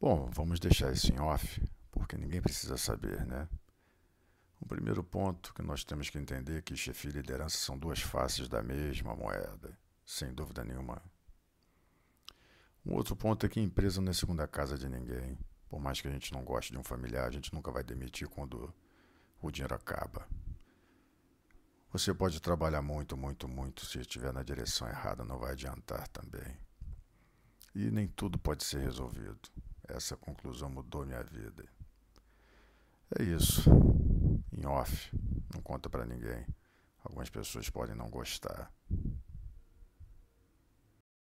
Bom, vamos deixar isso em off, porque ninguém precisa saber, né? O primeiro ponto que nós temos que entender é que chefia e liderança são duas faces da mesma moeda, sem dúvida nenhuma. Um outro ponto é que a empresa não é segunda casa de ninguém. Por mais que a gente não goste de um familiar, a gente nunca vai demitir quando o dinheiro acaba. Você pode trabalhar muito, muito, muito, se estiver na direção errada, não vai adiantar também. E nem tudo pode ser resolvido. Essa conclusão mudou minha vida. É isso. Em off. Não conta para ninguém. Algumas pessoas podem não gostar.